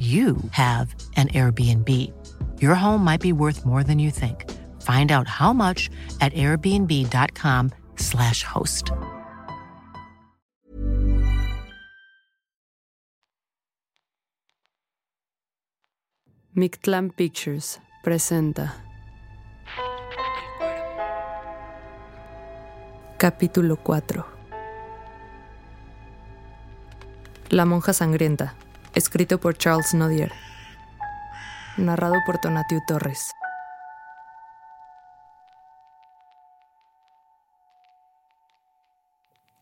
you have an Airbnb. Your home might be worth more than you think. Find out how much at airbnb.com/slash host. Mictlan Pictures presenta Capítulo 4 La monja sangrienta escrito por Charles Nodier, narrado por Tonatiu Torres.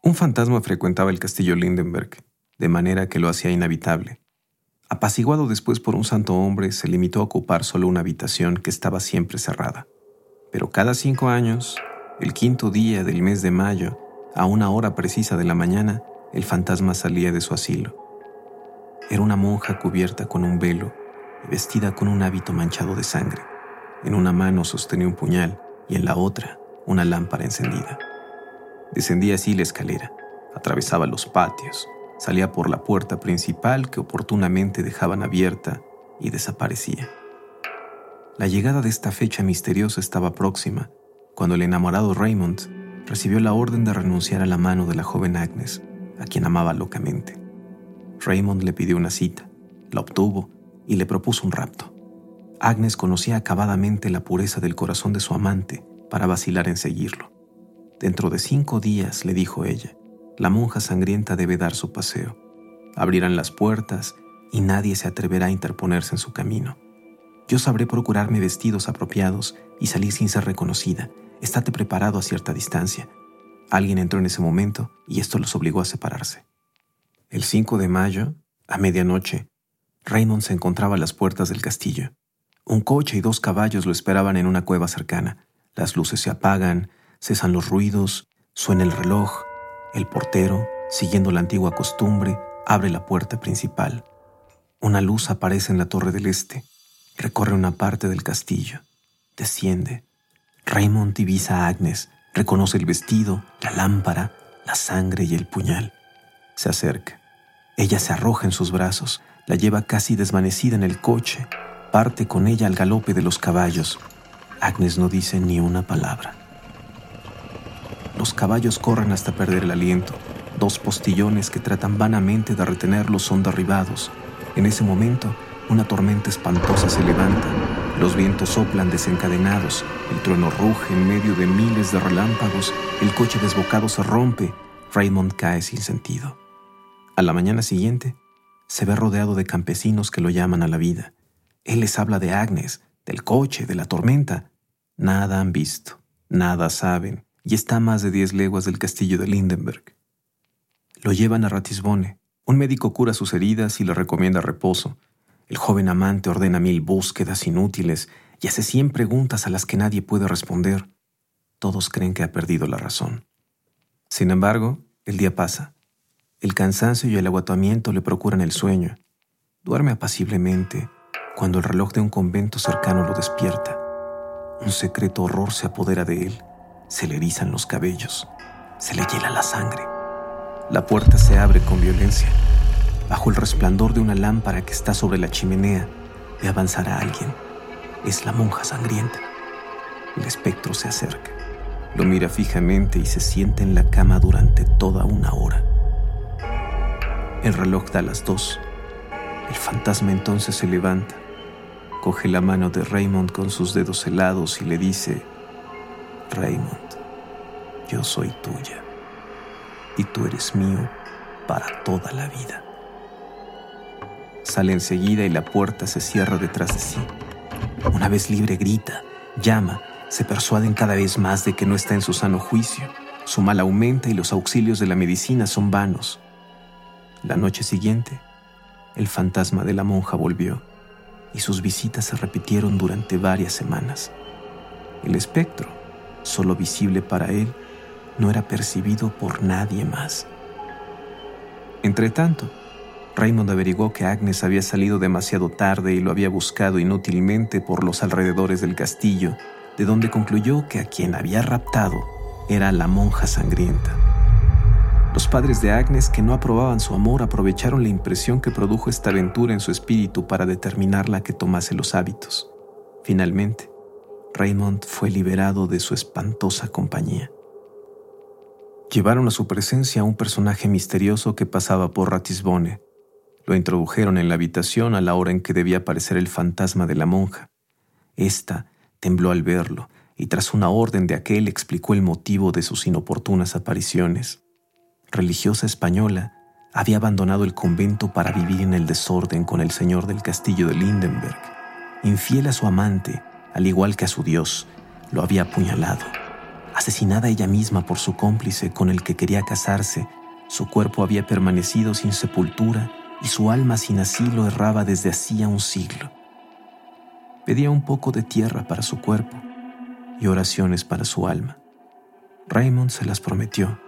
Un fantasma frecuentaba el castillo Lindenberg, de manera que lo hacía inhabitable. Apaciguado después por un santo hombre, se limitó a ocupar solo una habitación que estaba siempre cerrada. Pero cada cinco años, el quinto día del mes de mayo, a una hora precisa de la mañana, el fantasma salía de su asilo. Era una monja cubierta con un velo y vestida con un hábito manchado de sangre. En una mano sostenía un puñal y en la otra una lámpara encendida. Descendía así la escalera, atravesaba los patios, salía por la puerta principal que oportunamente dejaban abierta y desaparecía. La llegada de esta fecha misteriosa estaba próxima, cuando el enamorado Raymond recibió la orden de renunciar a la mano de la joven Agnes, a quien amaba locamente. Raymond le pidió una cita, la obtuvo y le propuso un rapto. Agnes conocía acabadamente la pureza del corazón de su amante para vacilar en seguirlo. Dentro de cinco días, le dijo ella, la monja sangrienta debe dar su paseo. Abrirán las puertas y nadie se atreverá a interponerse en su camino. Yo sabré procurarme vestidos apropiados y salir sin ser reconocida. Estate preparado a cierta distancia. Alguien entró en ese momento y esto los obligó a separarse. El 5 de mayo, a medianoche, Raymond se encontraba a las puertas del castillo. Un coche y dos caballos lo esperaban en una cueva cercana. Las luces se apagan, cesan los ruidos, suena el reloj. El portero, siguiendo la antigua costumbre, abre la puerta principal. Una luz aparece en la torre del este. Recorre una parte del castillo. Desciende. Raymond divisa a Agnes. Reconoce el vestido, la lámpara, la sangre y el puñal. Se acerca. Ella se arroja en sus brazos, la lleva casi desvanecida en el coche, parte con ella al galope de los caballos. Agnes no dice ni una palabra. Los caballos corren hasta perder el aliento. Dos postillones que tratan vanamente de retenerlos son derribados. En ese momento, una tormenta espantosa se levanta. Los vientos soplan desencadenados. El trueno ruge en medio de miles de relámpagos. El coche desbocado se rompe. Raymond cae sin sentido. A la mañana siguiente, se ve rodeado de campesinos que lo llaman a la vida. Él les habla de Agnes, del coche, de la tormenta. Nada han visto, nada saben, y está a más de diez leguas del castillo de Lindenberg. Lo llevan a Ratisbone. Un médico cura sus heridas y le recomienda reposo. El joven amante ordena mil búsquedas inútiles y hace cien preguntas a las que nadie puede responder. Todos creen que ha perdido la razón. Sin embargo, el día pasa el cansancio y el agotamiento le procuran el sueño. Duerme apaciblemente cuando el reloj de un convento cercano lo despierta. Un secreto horror se apodera de él. Se le erizan los cabellos. Se le hiela la sangre. La puerta se abre con violencia. Bajo el resplandor de una lámpara que está sobre la chimenea, ve avanzar a alguien. Es la monja sangrienta. El espectro se acerca. Lo mira fijamente y se sienta en la cama durante toda una hora. El reloj da las dos. El fantasma entonces se levanta, coge la mano de Raymond con sus dedos helados y le dice, Raymond, yo soy tuya y tú eres mío para toda la vida. Sale enseguida y la puerta se cierra detrás de sí. Una vez libre grita, llama, se persuaden cada vez más de que no está en su sano juicio. Su mal aumenta y los auxilios de la medicina son vanos. La noche siguiente, el fantasma de la monja volvió y sus visitas se repitieron durante varias semanas. El espectro, solo visible para él, no era percibido por nadie más. Entretanto, Raymond averiguó que Agnes había salido demasiado tarde y lo había buscado inútilmente por los alrededores del castillo, de donde concluyó que a quien había raptado era la monja sangrienta. Los padres de Agnes, que no aprobaban su amor, aprovecharon la impresión que produjo esta aventura en su espíritu para determinarla que tomase los hábitos. Finalmente, Raymond fue liberado de su espantosa compañía. Llevaron a su presencia a un personaje misterioso que pasaba por Ratisbone, lo introdujeron en la habitación a la hora en que debía aparecer el fantasma de la monja. Esta tembló al verlo y tras una orden de aquel explicó el motivo de sus inoportunas apariciones. Religiosa española, había abandonado el convento para vivir en el desorden con el señor del castillo de Lindenberg. Infiel a su amante, al igual que a su Dios, lo había apuñalado. Asesinada ella misma por su cómplice con el que quería casarse, su cuerpo había permanecido sin sepultura y su alma sin asilo erraba desde hacía un siglo. Pedía un poco de tierra para su cuerpo y oraciones para su alma. Raymond se las prometió